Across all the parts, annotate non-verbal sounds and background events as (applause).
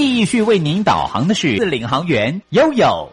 继续为您导航的是领航员悠悠。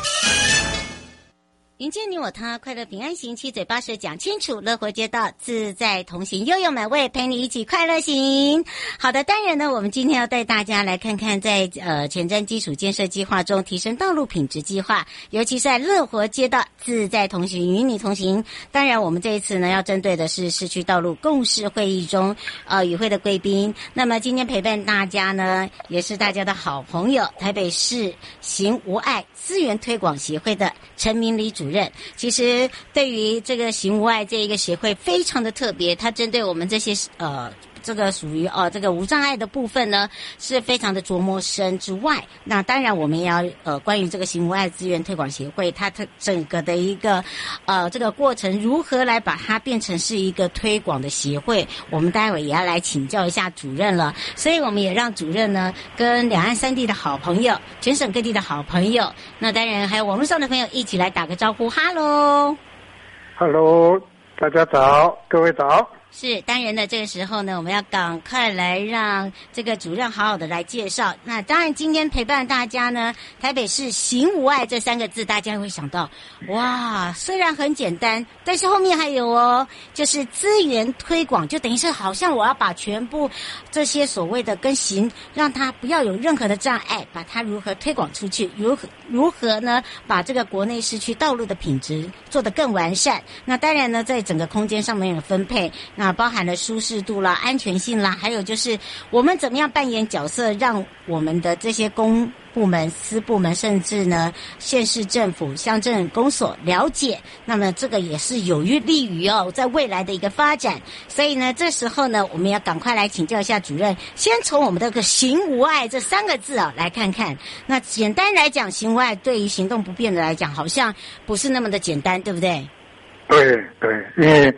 迎接你我他，快乐平安行，七嘴八舌讲清楚，乐活街道自在同行，悠悠美味陪你一起快乐行。好的，当然呢，我们今天要带大家来看看在，呃前瞻基础建设计划中提升道路品质计划，尤其是在乐活街道自在同行，与你同行。当然，我们这一次呢，要针对的是市区道路共识会议中呃与会的贵宾。那么今天陪伴大家呢，也是大家的好朋友，台北市行无碍资源推广协会的陈明礼主任。其实对于这个行无碍这一个协会非常的特别，它针对我们这些呃。这个属于哦，这个无障碍的部分呢，是非常的琢磨深之外，那当然我们也要呃，关于这个行无碍资源推广协会，它它整个的一个呃这个过程如何来把它变成是一个推广的协会，我们待会也要来请教一下主任了。所以我们也让主任呢跟两岸三地的好朋友、全省各地的好朋友，那当然还有网络上的朋友一起来打个招呼，哈喽，哈喽，大家早，各位早。是当然的，这个时候呢，我们要赶快来让这个主任好好的来介绍。那当然，今天陪伴大家呢，台北市行无碍这三个字，大家会想到，哇，虽然很简单，但是后面还有哦，就是资源推广，就等于是好像我要把全部这些所谓的跟行，让它不要有任何的障碍，把它如何推广出去，如何如何呢，把这个国内市区道路的品质做得更完善。那当然呢，在整个空间上面的分配。那包含了舒适度啦、安全性啦，还有就是我们怎么样扮演角色，让我们的这些公部门、私部门，甚至呢县市政府、乡镇公所了解。那么这个也是有利利于哦，在未来的一个发展。所以呢，这时候呢，我们要赶快来请教一下主任，先从我们这个“行无碍”这三个字啊来看看。那简单来讲，“行无碍”对于行动不便的来讲，好像不是那么的简单，对不对？对对，因为。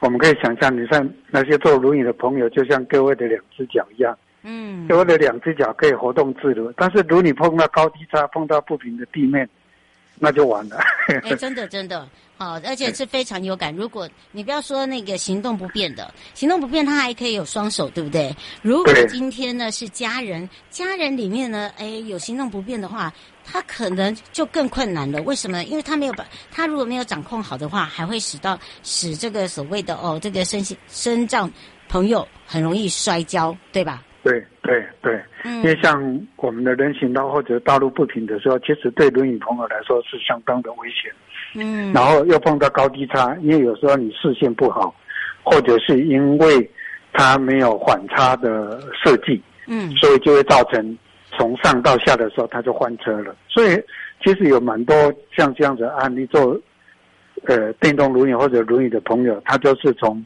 我们可以想象，你像那些坐轮椅的朋友，就像各位的两只脚一样，嗯，各位的两只脚可以活动自如。但是，如果你碰到高低差，碰到不平的地面，那就完了。哎，真的真的好，而且是非常有感。如果你不要说那个行动不便的，行动不便，他还可以有双手，对不对？如果今天呢是家人，家人里面呢，哎，有行动不便的话。他可能就更困难了，为什么？因为他没有把，他如果没有掌控好的话，还会使到使这个所谓的哦，这个身心身障朋友很容易摔跤，对吧？对对对，嗯，因为像我们的人行道或者道路不平的时候，其实对轮椅朋友来说是相当的危险。嗯，然后又碰到高低差，因为有时候你视线不好，或者是因为它没有缓差的设计，嗯，所以就会造成。从上到下的时候，他就翻车了。所以其实有蛮多像这样子的案例，做呃电动轮椅或者轮椅的朋友，他就是从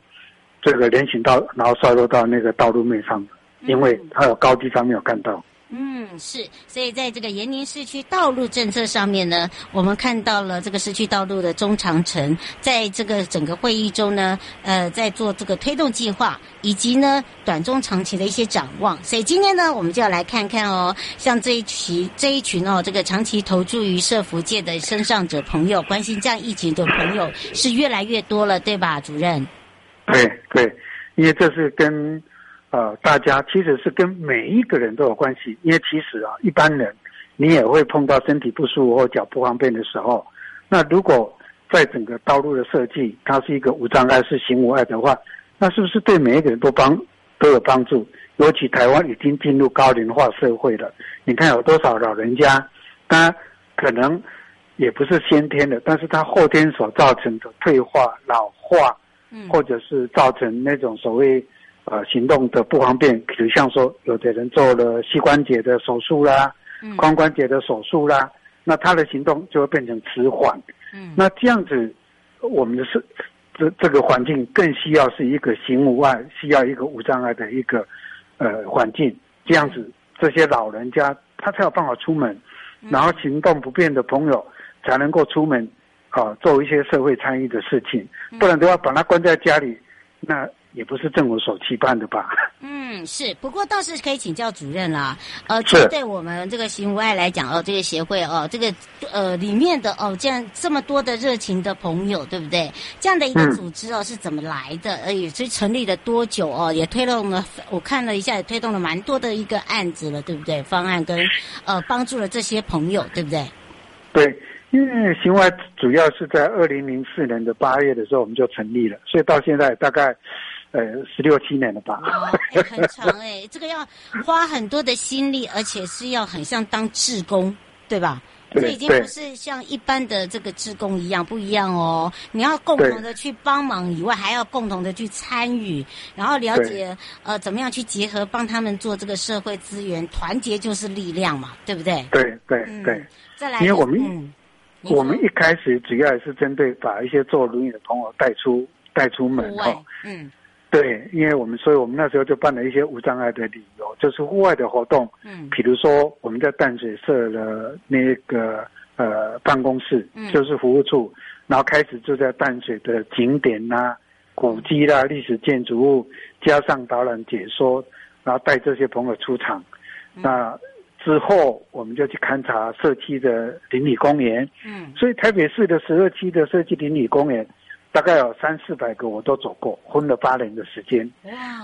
这个人行道，然后摔落到那个道路面上，因为他有高低差没有看到。嗯，是，所以在这个延宁市区道路政策上面呢，我们看到了这个市区道路的中长程，在这个整个会议中呢，呃，在做这个推动计划，以及呢短中长期的一些展望。所以今天呢，我们就要来看看哦，像这一群这一群哦，这个长期投注于社福界的身上者朋友，关心这样疫情的朋友是越来越多了，对吧，主任？对对，因为这是跟。呃，大家其实是跟每一个人都有关系，因为其实啊，一般人你也会碰到身体不舒服或脚不方便的时候。那如果在整个道路的设计，它是一个无障碍是行无碍的话，那是不是对每一个人都帮都有帮助？尤其台湾已经进入高龄化社会了，你看有多少老人家，他可能也不是先天的，但是他后天所造成的退化、老化，嗯，或者是造成那种所谓呃行动的不方便，比如像说有的人做了膝关节的手术啦，嗯，髋关节的手术啦，那他的行动就会变成迟缓，嗯，那这样子我们的是这这个环境更需要是一个行无碍，需要一个无障碍的一个。呃，环境。这样子，这些老人家他才有办法出门，然后行动不便的朋友才能够出门，啊，做一些社会参与的事情，不然的话把他关在家里，那。也不是政府所期盼的吧？(laughs) 嗯，是。不过倒是可以请教主任啦。呃，针对我们这个行无碍来讲哦，这个协会哦，这个呃里面的哦，这样这么多的热情的朋友，对不对？这样的一个组织哦，是怎么来的？呃，也是成立了多久哦？也推动了，我看了一下，也推动了蛮多的一个案子了，对不对？方案跟呃帮助了这些朋友，对不对？对，因为行外主要是在二零零四年的八月的时候我们就成立了，所以到现在大概。呃，十六七年了吧？哦欸、很长哎、欸，(laughs) 这个要花很多的心力，而且是要很像当志工，对吧？对，这已经不是像一般的这个志工一样，不一样哦。你要共同的去帮忙以外，还要共同的去参与，然后了解呃怎么样去结合，帮他们做这个社会资源，团结就是力量嘛，对不对？对对对、嗯。再来，因为我们、嗯、我们一开始主要也是针对把一些坐轮椅的朋友带出带出门哦，嗯。对，因为我们，所以我们那时候就办了一些无障碍的旅游，就是户外的活动。嗯，比如说我们在淡水设了那个呃办公室，嗯，就是服务处，然后开始就在淡水的景点呐、啊、古迹啦、历史建筑物，加上导览解说，然后带这些朋友出场。嗯、那之后我们就去勘察社区的邻里公园。嗯，所以台北市的十二期的社区邻里公园。大概有三四百个，我都走过，混了八年的时间。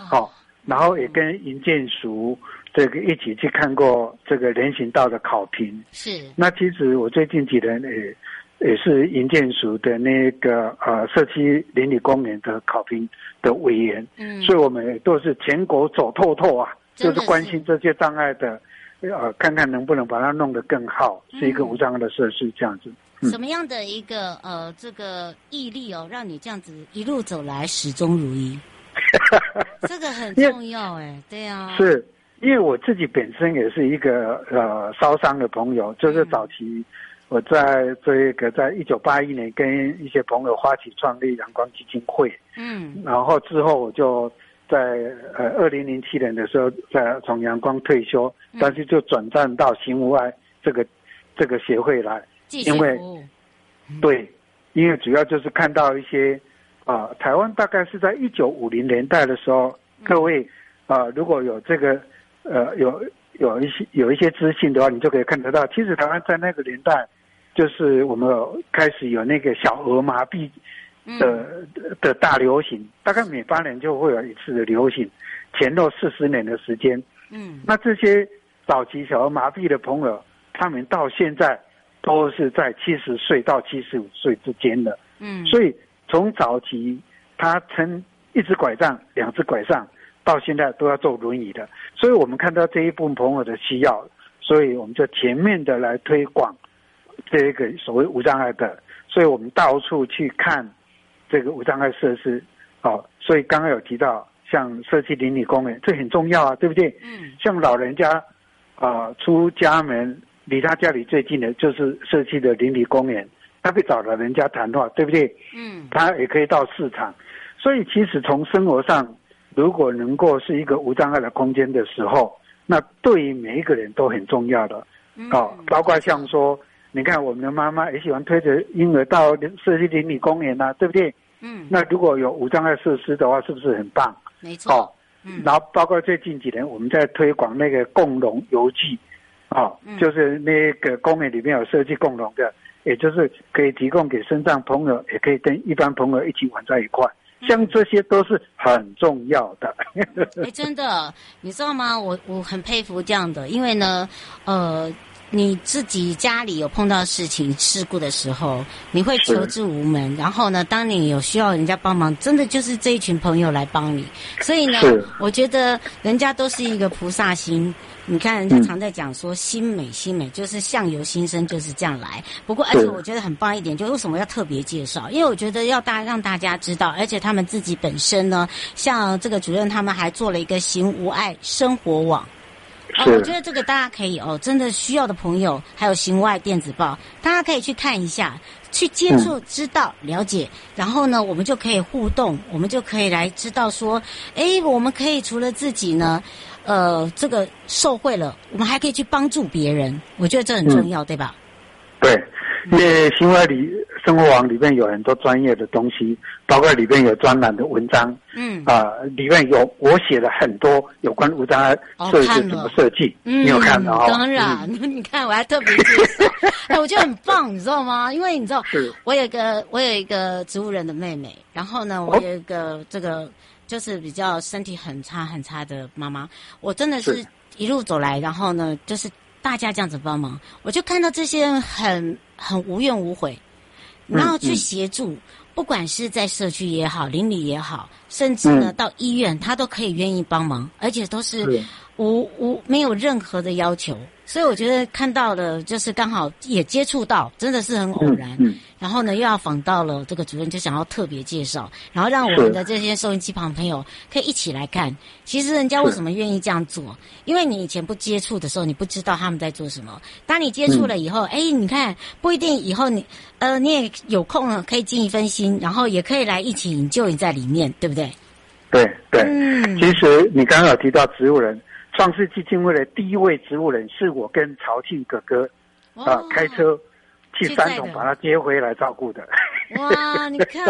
好、哦，然后也跟营建署这个一起去看过这个人行道的考评。是。那其实我最近几年也也是营建署的那个呃社区邻里公园的考评的委员。嗯。所以我们也都是全国走透透啊，就是关心这些障碍的，呃，看看能不能把它弄得更好，是一个无障碍的设施这样子。什么样的一个呃这个毅力哦，让你这样子一路走来始终如一？(laughs) 这个很重要哎，对啊。是因为我自己本身也是一个呃烧伤的朋友，就是早期我在这个在一九八一年跟一些朋友发起创立阳光基金会，嗯，然后之后我就在呃二零零七年的时候在从阳光退休，但是就转战到行无爱这个这个协会来。因为，对，因为主要就是看到一些啊、呃，台湾大概是在一九五零年代的时候，各位啊、呃，如果有这个呃有有一些有一些资讯的话，你就可以看得到，其实台湾在那个年代，就是我们开始有那个小儿麻痹的的大流行，大概每八年就会有一次的流行，前后四十年的时间。嗯，那这些早期小儿麻痹的朋友，他们到现在。都是在七十岁到七十五岁之间的，嗯，所以从早期他撑一只拐杖、两只拐杖，到现在都要坐轮椅的，所以我们看到这一部分朋友的需要，所以我们就全面的来推广这一个所谓无障碍的，所以我们到处去看这个无障碍设施，好，所以刚刚有提到像社区邻里公园，这很重要啊，对不对？嗯，像老人家啊、呃、出家门。离他家里最近的就是社区的邻里公园，他可以找到人家谈话，对不对？嗯，他也可以到市场，所以其实从生活上，如果能够是一个无障碍的空间的时候，那对于每一个人都很重要的。嗯、哦，包括像说，你看我们的妈妈也喜欢推着婴儿到社区邻里公园啊，对不对？嗯，那如果有无障碍设施的话，是不是很棒？没错。哦，嗯，然后包括最近几年我们在推广那个共融游具。哦，就是那个公园里面有设计共融的，也就是可以提供给身障朋友，也可以跟一般朋友一起玩在一块，像这些都是很重要的。哎，真的，你知道吗？我我很佩服这样的，因为呢，呃，你自己家里有碰到事情事故的时候，你会求助无门。然后呢，当你有需要人家帮忙，真的就是这一群朋友来帮你。所以呢，我觉得人家都是一个菩萨心。你看，人家常在讲说心美心美，就是相由心生，就是这样来。不过，而且我觉得很棒一点，就为什么要特别介绍？因为我觉得要大让大家知道，而且他们自己本身呢，像这个主任他们还做了一个行无碍生活网。哦，我觉得这个大家可以哦，真的需要的朋友，还有行外电子报，大家可以去看一下，去接触、知道、了解，然后呢，我们就可以互动，我们就可以来知道说，哎，我们可以除了自己呢，呃，这个受贿了，我们还可以去帮助别人，我觉得这很重要，嗯、对吧？对。(laughs) 因为行无碍里生活网里面有很多专业的东西，包括里面有专栏的文章，嗯啊、呃，里面有我写了很多有关无障碍设计怎么设计，嗯、你有看到？当然，嗯、(laughs) 你看我还特别介绍，(laughs) 哎，我觉得很棒，你知道吗？因为你知道，是我有一个我有一个植物人的妹妹，然后呢，我有一个这个就是比较身体很差很差的妈妈，我真的是一路走来，然后呢，就是。大家这样子帮忙，我就看到这些人很很无怨无悔，然后去协助，不管是在社区也好，邻里也好，甚至呢、嗯、到医院，他都可以愿意帮忙，而且都是无是无没有任何的要求。所以我觉得看到了，就是刚好也接触到，真的是很偶然。嗯嗯、然后呢，又要访到了这个主任，就想要特别介绍，然后让我们的这些收音机旁朋友可以一起来看。其实人家为什么愿意这样做？因为你以前不接触的时候，你不知道他们在做什么。当你接触了以后，哎、嗯，你看不一定以后你呃你也有空了，可以尽一份心，然后也可以来一起营救你在里面，对不对？对对。对嗯、其实你刚刚有提到植物人。创世基金会的第一位植物人是我跟曹庆哥哥，啊、哦，开车去三重把他接回来照顾的。哇，你看，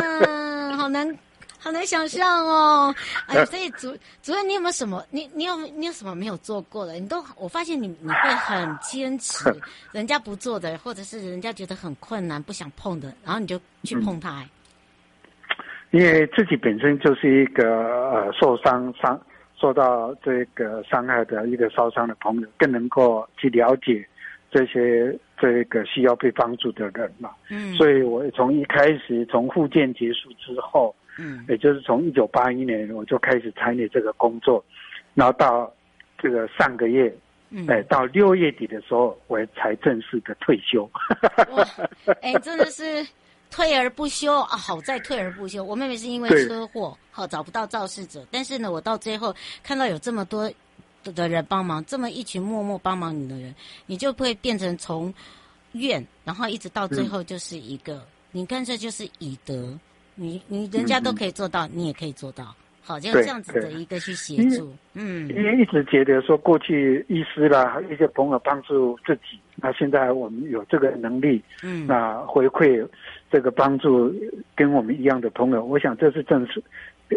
好难，好难想象哦。哎，(laughs) 所以主主任，你有没有什么？你你有你有什么没有做过的？你都我发现你你会很坚持，(laughs) 人家不做的，或者是人家觉得很困难不想碰的，然后你就去碰它。(laughs) 因为自己本身就是一个呃受伤伤。受到这个伤害的一个烧伤的朋友，更能够去了解这些这个需要被帮助的人嘛。嗯，所以我从一开始从复健结束之后，嗯，也就是从一九八一年我就开始参与这个工作，然后到这个上个月，嗯，哎，到六月底的时候，我才正式的退休。哇，哎，真的是。退而不休啊！好在退而不休。我妹妹是因为车祸，好找不到肇事者。但是呢，我到最后看到有这么多的人帮忙，这么一群默默帮忙你的人，你就会变成从怨，然后一直到最后就是一个，嗯、你看这就是以德。你你人家都可以做到，嗯、你也可以做到。好，就这样子的一个去协助。嗯，因为一直觉得说过去医师啦，一些朋友帮助自己，那现在我们有这个能力，嗯，那回馈。这个帮助跟我们一样的朋友，我想这是正是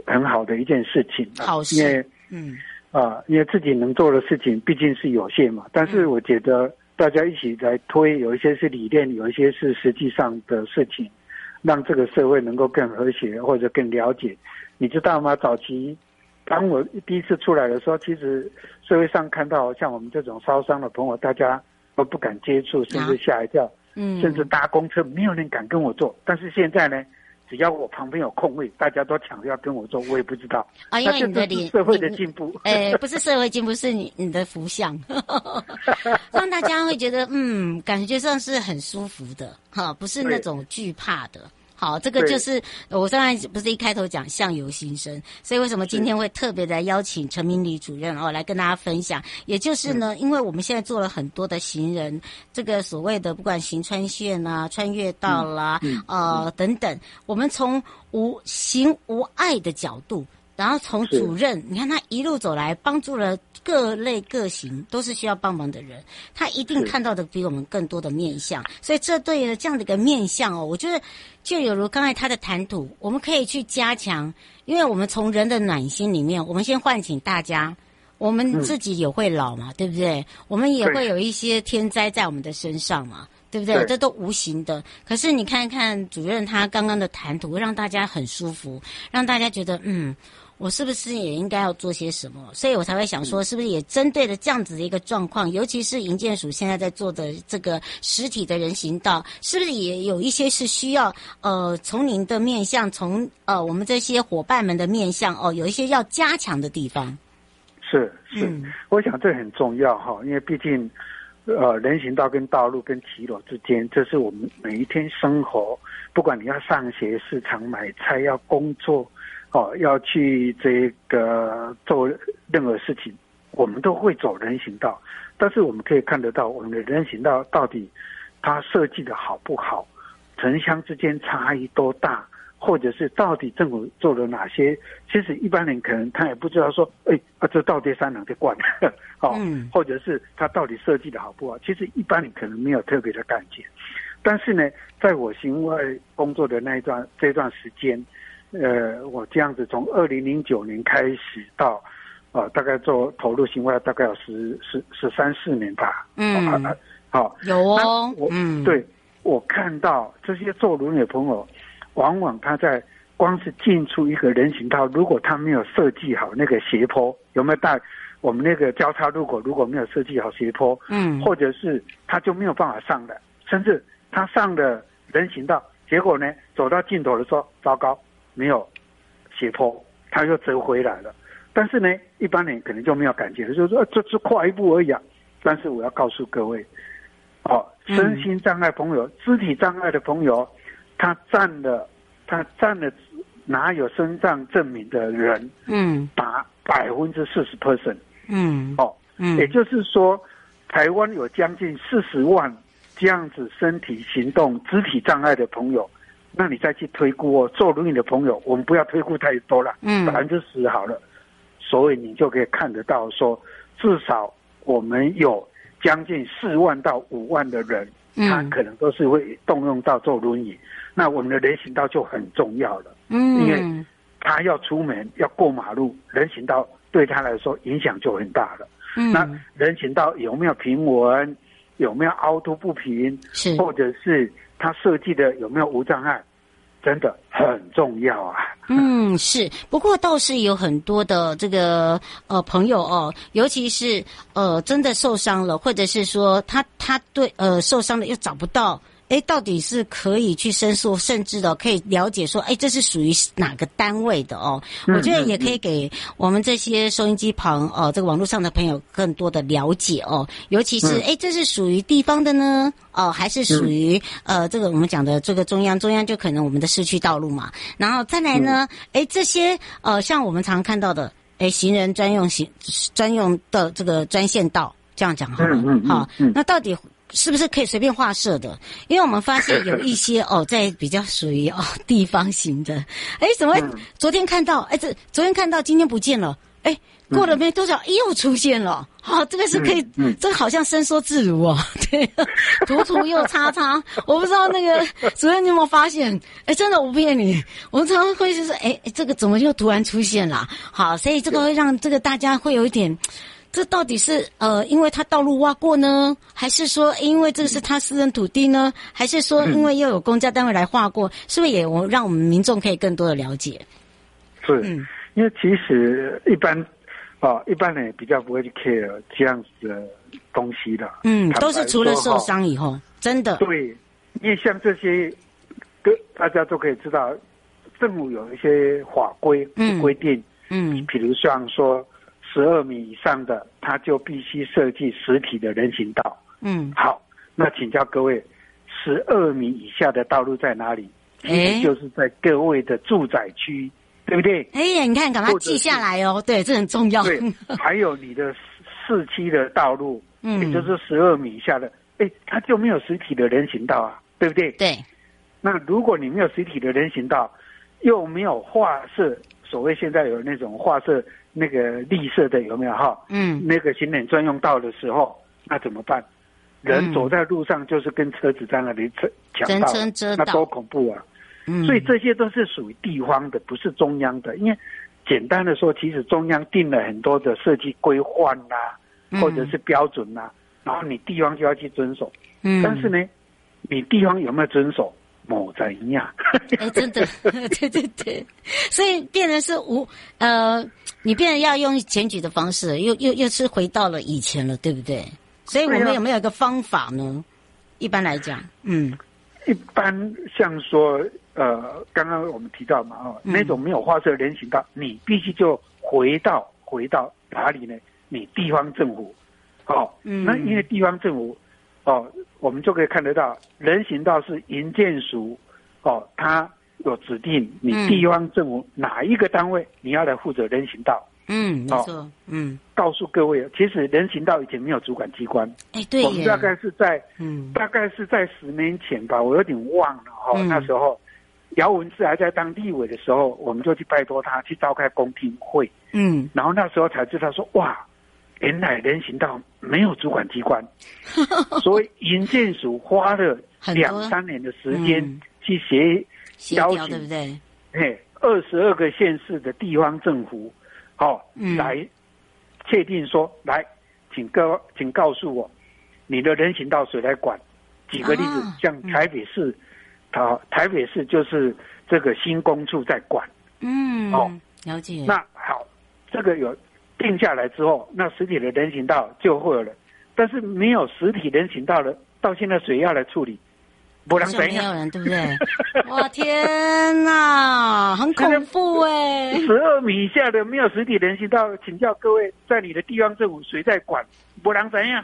很好的一件事情。好事，因为嗯啊，因为自己能做的事情毕竟是有限嘛。但是我觉得大家一起来推，有一些是理念，有一些是实际上的事情，让这个社会能够更和谐或者更了解。你知道吗？早期当我第一次出来的时候，其实社会上看到像我们这种烧伤的朋友，大家都不敢接触，甚至吓一跳。嗯，甚至搭公车没有人敢跟我坐，但是现在呢，只要我旁边有空位，大家都抢着要跟我坐，我也不知道。啊，因为你的脸，社会的进步，哎，不是社会进步，是你你的福相，(laughs) 让大家会觉得嗯，感觉上是很舒服的哈，不是那种惧怕的。好，这个就是我刚才不是一开头讲相由心生，所以为什么今天会特别的邀请陈明礼主任哦来跟大家分享？也就是呢，嗯、因为我们现在做了很多的行人，这个所谓的不管行穿线啊、穿越道啦、呃等等，我们从无行无碍的角度。然后从主任，你看他一路走来，帮助了各类各型都是需要帮忙的人，他一定看到的比我们更多的面相。所以这对于这样的一个面相哦，我觉得就有如刚才他的谈吐，我们可以去加强，因为我们从人的暖心里面，我们先唤醒大家，我们自己也会老嘛，嗯、对不对？我们也会有一些天灾在我们的身上嘛。对不对？对这都无形的。可是你看看主任他刚刚的谈吐，让大家很舒服，让大家觉得嗯。我是不是也应该要做些什么？所以我才会想说，是不是也针对了这样子的一个状况，尤其是营建署现在在做的这个实体的人行道，是不是也有一些是需要呃从您的面向，从呃我们这些伙伴们的面向哦，有一些要加强的地方。是是，嗯、我想这很重要哈，因为毕竟呃人行道跟道路跟骑楼之间，这是我们每一天生活，不管你要上学、市场买菜、要工作。哦，要去这个做任何事情，我们都会走人行道。但是我们可以看得到，我们的人行道到底它设计的好不好，城乡之间差异多大，或者是到底政府做了哪些？其实一般人可能他也不知道说，哎，啊，这到底三两的惯，哦，嗯，或者是他到底设计的好不好？其实一般人可能没有特别的感觉。但是呢，在我行外工作的那一段这段时间。呃，我这样子从二零零九年开始到，啊、呃，大概做投入行外大概有十十十三四年吧。嗯，好、有哦。我嗯，对，我看到这些做轮椅的朋友，往往他在光是进出一个人行道，如果他没有设计好那个斜坡，有没有带我们那个交叉路口，如果没有设计好斜坡，嗯，或者是他就没有办法上的，甚至他上了人行道，结果呢，走到尽头的时候，糟糕。没有斜坡，他又折回来了。但是呢，一般人可能就没有感觉了，就是说这只跨一步而已啊。但是我要告诉各位，哦，身心障碍朋友、嗯、肢体障碍的朋友，他占了他占了哪有身障证明的人，嗯，达百分之四十 percent，嗯，哦，嗯，也就是说，台湾有将近四十万这样子身体行动肢体障碍的朋友。那你再去推估哦，坐轮椅的朋友，我们不要推估太多了，嗯，百分之十好了，所以你就可以看得到说，至少我们有将近四万到五万的人，嗯，他可能都是会动用到坐轮椅，那我们的人行道就很重要了，嗯，因为他要出门要过马路，人行道对他来说影响就很大了，嗯，那人行道有没有平稳，有没有凹凸不平，是，或者是。他设计的有没有无障碍，真的很重要啊。嗯，是。不过倒是有很多的这个呃朋友哦，尤其是呃真的受伤了，或者是说他他对呃受伤了又找不到。哎，到底是可以去申诉，甚至的可以了解说，哎，这是属于哪个单位的哦？我觉得也可以给我们这些收音机旁哦，这个网络上的朋友更多的了解哦。尤其是哎，这是属于地方的呢，哦，还是属于呃这个我们讲的这个中央？中央就可能我们的市区道路嘛。然后再来呢，哎，这些呃像我们常看到的，哎，行人专用行专用的这个专线道，这样讲好了，好，那到底？是不是可以随便画设的？因为我们发现有一些 (laughs) 哦，在比较属于哦地方型的，哎，怎么昨天看到？哎，这昨天看到，今天不见了。哎，过了没多久又出现了。好、哦，这个是可以，这个好像伸缩自如哦。(laughs) 对，涂涂又擦擦，我不知道那个 (laughs) 主任你有没有发现？哎，真的我不骗你，我们常常会就是哎，这个怎么又突然出现了？好，所以这个会让这个大家会有一点。这到底是呃，因为他道路挖过呢，还是说因为这个是他私人土地呢？还是说因为又有公家单位来划过？是不是也我让我们民众可以更多的了解？是，嗯、因为其实一般啊、哦，一般人也比较不会去 care 这样子的东西的。嗯，都是除了受伤以后，哦、真的。对，因为像这些，各大家都可以知道，政府有一些法规规定，嗯，嗯比如像说。十二米以上的，他就必须设计实体的人行道。嗯，好，那请教各位，十二米以下的道路在哪里？哎，就是在各位的住宅区，对不对？哎呀，你看，赶快记下来哦。对，这很重要。对，还有你的市区的道路，嗯，也就是十二米以下的，哎，它就没有实体的人行道啊，对不对？对。那如果你没有实体的人行道，又没有画设，所谓现在有那种画设。那个绿色的有没有哈？嗯，那个行人专用道的时候，那怎么办？人走在路上就是跟车子在那里抢道，那多恐怖啊！嗯，所以这些都是属于地方的，不是中央的。因为简单的说，其实中央定了很多的设计规范呐，或者是标准呐，然后你地方就要去遵守。嗯，但是呢，你地方有没有遵守？某怎样？哎，真的，(laughs) 对对对，所以变成是无呃，你变成要用检举的方式，又又又是回到了以前了，对不对？所以我们有没有一个方法呢？一般来讲，嗯，一般像说呃，刚刚我们提到嘛，哦，那种没有画设人行道，你必须就回到回到哪里呢？你地方政府，哦，嗯，那因为地方政府。哦，我们就可以看得到，人行道是营建署，哦，他有指定你地方政府哪一个单位你要来负责人行道。嗯，没错。嗯，告诉各位，其实人行道以前没有主管机关。哎，对。我们大概是在，嗯，大概是在十年前吧，我有点忘了哈、哦嗯。那时候，姚文智还在当立委的时候，我们就去拜托他去召开公听会。嗯，然后那时候才知道说，哇。原来人行道没有主管机关，(laughs) 所以营建署花了两三年的时间去协邀请，对不对？嘿，二十二个县市的地方政府，好、哦嗯、来确定说，来，请告，请告诉我，你的人行道谁来管？举个例子，啊、像台北市，好、嗯，台北市就是这个新工处在管。嗯，哦，了解。那好，这个有。定下来之后，那实体的人行道就会有了，但是没有实体人行道的，到现在谁要来处理？不让谁？没有人，对不对？(laughs) 哇天哪，很恐怖哎！十二米以下的没有实体人行道，请教各位，在你的地方政府谁在管？不然怎样？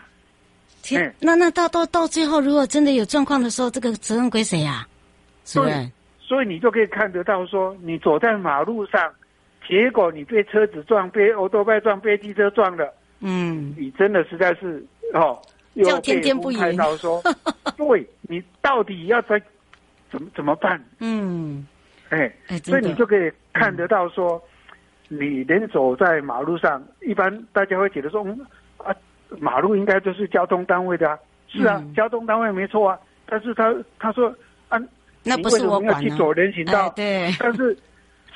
天，那那到到到最后，如果真的有状况的时候，这个责任归谁呀？对，所以你就可以看得到说，你走在马路上。结果你被车子撞，被欧多拜撞，被机车撞了。嗯，你真的实在是哦，又天天不应。说，(laughs) 对，你到底要在怎么怎么办？嗯，哎，所以你就可以看得到说，嗯、你连走在马路上，一般大家会觉得说，嗯啊，马路应该就是交通单位的啊。是啊，嗯、交通单位没错啊。但是他他说啊，那不是我管要去走人行道，哎、对，但是。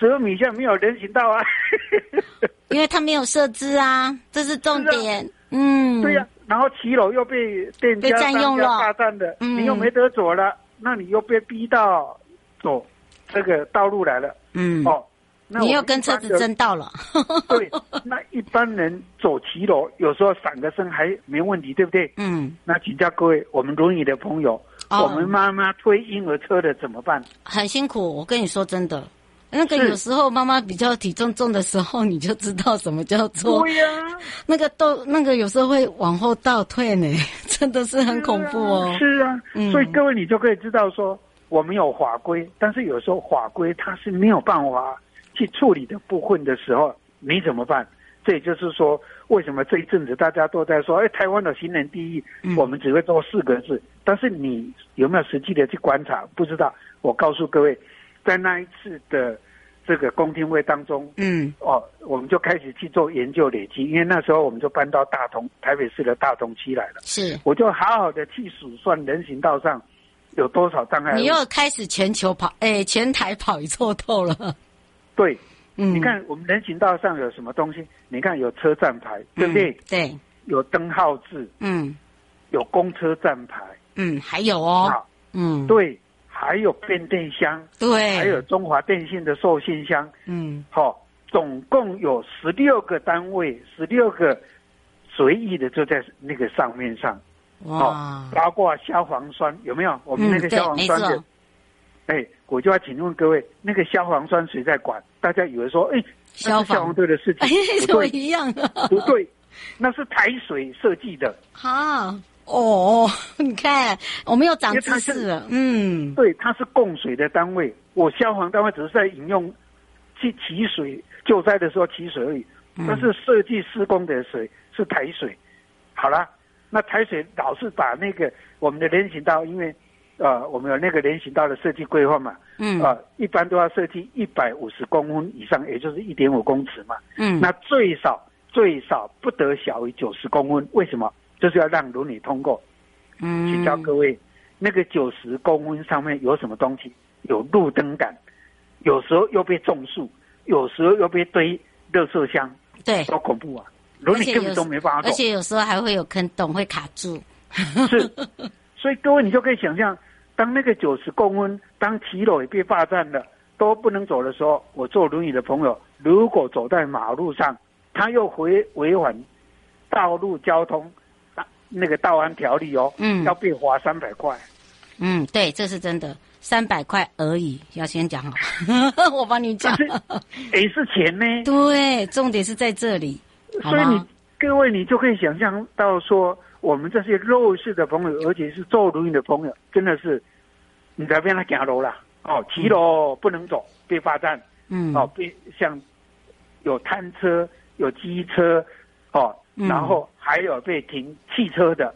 十二米下没有人行道 (laughs) 啊，因为他没有设置啊，这是重点。啊、嗯，对呀、啊，然后骑楼又被店家占用了，霸占的，你又没得走了、嗯，那你又被逼到走这个道路来了。嗯，哦，那你又跟车子争道了。对，(laughs) 那一般人走骑楼，有时候闪个身还没问题，对不对？嗯，那请教各位，我们轮椅的朋友，哦、我们妈妈推婴儿车的怎么办？很辛苦，我跟你说真的。那个有时候妈妈比较体重重的时候，你就知道什么叫做对呀。那个都那个有时候会往后倒退呢，(laughs) 真的是很恐怖哦。是啊，所以各位你就可以知道说，我们有法规，但是有时候法规它是没有办法去处理的部分的时候，你怎么办？这也就是说，为什么这一阵子大家都在说，哎，台湾的行人第一，我们只会做四个字，但是你有没有实际的去观察？不知道。我告诉各位。在那一次的这个公听会当中，嗯，哦，我们就开始去做研究累积，因为那时候我们就搬到大同台北市的大同区来了。是，我就好好的去数算人行道上有多少障碍。你又开始全球跑，哎，全台跑一错透了。(laughs) 对，嗯，你看我们人行道上有什么东西？你看有车站牌，对不对？嗯、对，有灯号字，嗯，有公车站牌，嗯，还有哦，嗯，对。还有变电箱，对，还有中华电信的受信箱，嗯，好、哦，总共有十六个单位，十六个随意的就在那个上面上，哇，哦、包括消防栓有没有？我们那个消防栓的，哎、嗯，我就要请问各位，那个消防栓谁在管？大家以为说，哎，消防。队的事情，不对，一样的，不对，那是台水设计的，好。哦，你看，我们又长知识了。嗯，对，它是供水的单位，我消防单位只是在引用去提水，救灾的时候提水而已。但是设计施工的水是台水。好了，那台水老是把那个我们的人行道，因为呃，我们有那个人行道的设计规划嘛，嗯，啊、呃，一般都要设计一百五十公分以上，也就是一点五公尺嘛。嗯，那最少最少不得小于九十公分，为什么？就是要让轮椅通过，嗯，请教各位，那个九十公分上面有什么东西？有路灯杆，有时候又被种树，有时候又被堆垃圾箱，对，多恐怖啊！轮椅根本都没办法走，而且有时候还会有坑洞会卡住。是，(laughs) 所以各位你就可以想象，当那个九十公分，当骑楼也被霸占了，都不能走的时候，我坐轮椅的朋友如果走在马路上，他又违违反道路交通那个道安条例哦，嗯，要被罚三百块。嗯，对，这是真的，三百块而已。要先讲好，(laughs) 我帮你讲。(laughs) 也是钱呢。对，重点是在这里。所以你各位，你就可以想象到说，我们这些弱势的朋友，而且是坐轮椅的朋友，真的是你在边他行路了，哦，骑楼不能走，被罚站。嗯，哦，被像有摊车、有机车，哦，然后还有被停汽车的。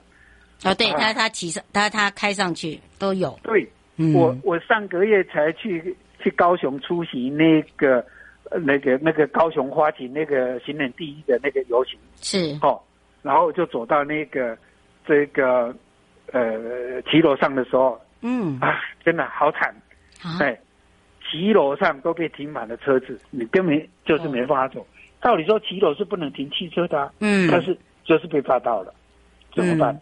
哦，对他，他骑上，他他开上去都有。对，嗯、我我上个月才去去高雄出席那个那个那个高雄花旗那个行人第一的那个游行。是。哦，然后就走到那个这个呃骑楼上的时候，嗯啊，真的好惨。啊。对，骑楼上都被停满了车子，你根本就是没办法走。照理说骑楼是不能停汽车的，啊，嗯，但是就是被罚到了，怎么办？嗯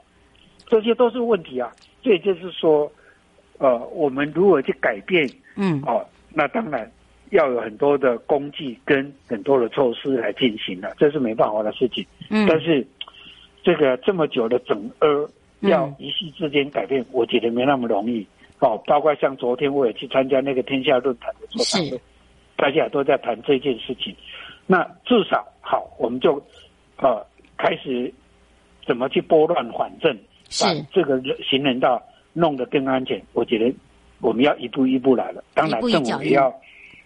这些都是问题啊，这也就是说，呃，我们如何去改变，嗯，哦，那当然要有很多的工具跟很多的措施来进行了，这是没办法的事情。嗯，但是这个这么久的整呃，要一夕之间改变，我觉得没那么容易。哦，包括像昨天我也去参加那个天下论坛的座谈会，大家都在谈这件事情。那至少好，我们就呃开始怎么去拨乱反正。把这个行人道弄得更安全，我觉得我们要一步一步来了。当然，政府也要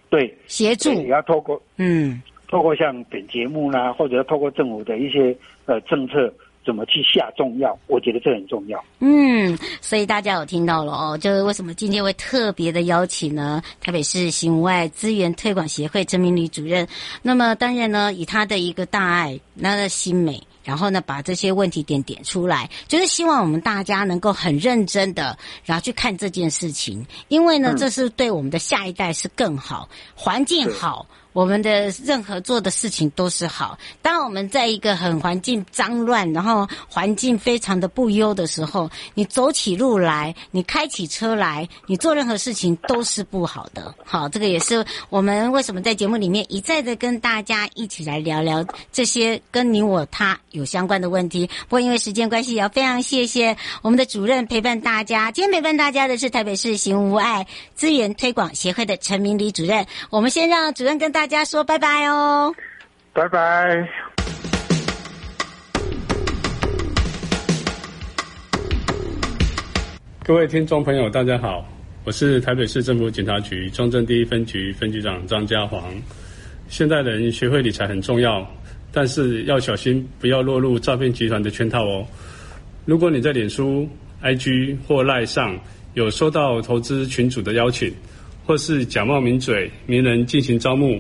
对协助，也要透过嗯，透过像本节目啦，或者要透过政府的一些呃政策，怎么去下重药，我觉得这很重要。嗯，所以大家有听到了哦，就是为什么今天会特别的邀请呢？台北市行外资源推广协会陈明理主任。那么当然呢，以他的一个大爱，那的心美。然后呢，把这些问题点点出来，就是希望我们大家能够很认真的，然后去看这件事情，因为呢，这是对我们的下一代是更好，环境好。我们的任何做的事情都是好。当我们在一个很环境脏乱，然后环境非常的不优的时候，你走起路来，你开起车来，你做任何事情都是不好的。好，这个也是我们为什么在节目里面一再的跟大家一起来聊聊这些跟你我他有相关的问题。不过因为时间关系，也要非常谢谢我们的主任陪伴大家。今天陪伴大家的是台北市行无爱资源推广协会的陈明理主任。我们先让主任跟大家说拜拜哦，拜拜。各位听众朋友，大家好，我是台北市政府警察局中正第一分局分局长张家煌。现代人学会理财很重要，但是要小心，不要落入诈骗集团的圈套哦。如果你在脸书、IG 或 LINE 上有收到投资群组的邀请，或是假冒名嘴、名人进行招募。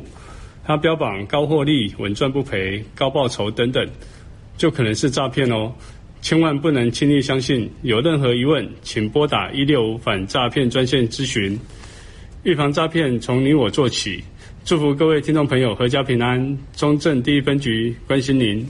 他标榜高获利、稳赚不赔、高报酬等等，就可能是诈骗哦！千万不能轻易相信。有任何疑问，请拨打一六五反诈骗专线咨询。预防诈骗，从你我做起。祝福各位听众朋友阖家平安。中正第一分局关心您。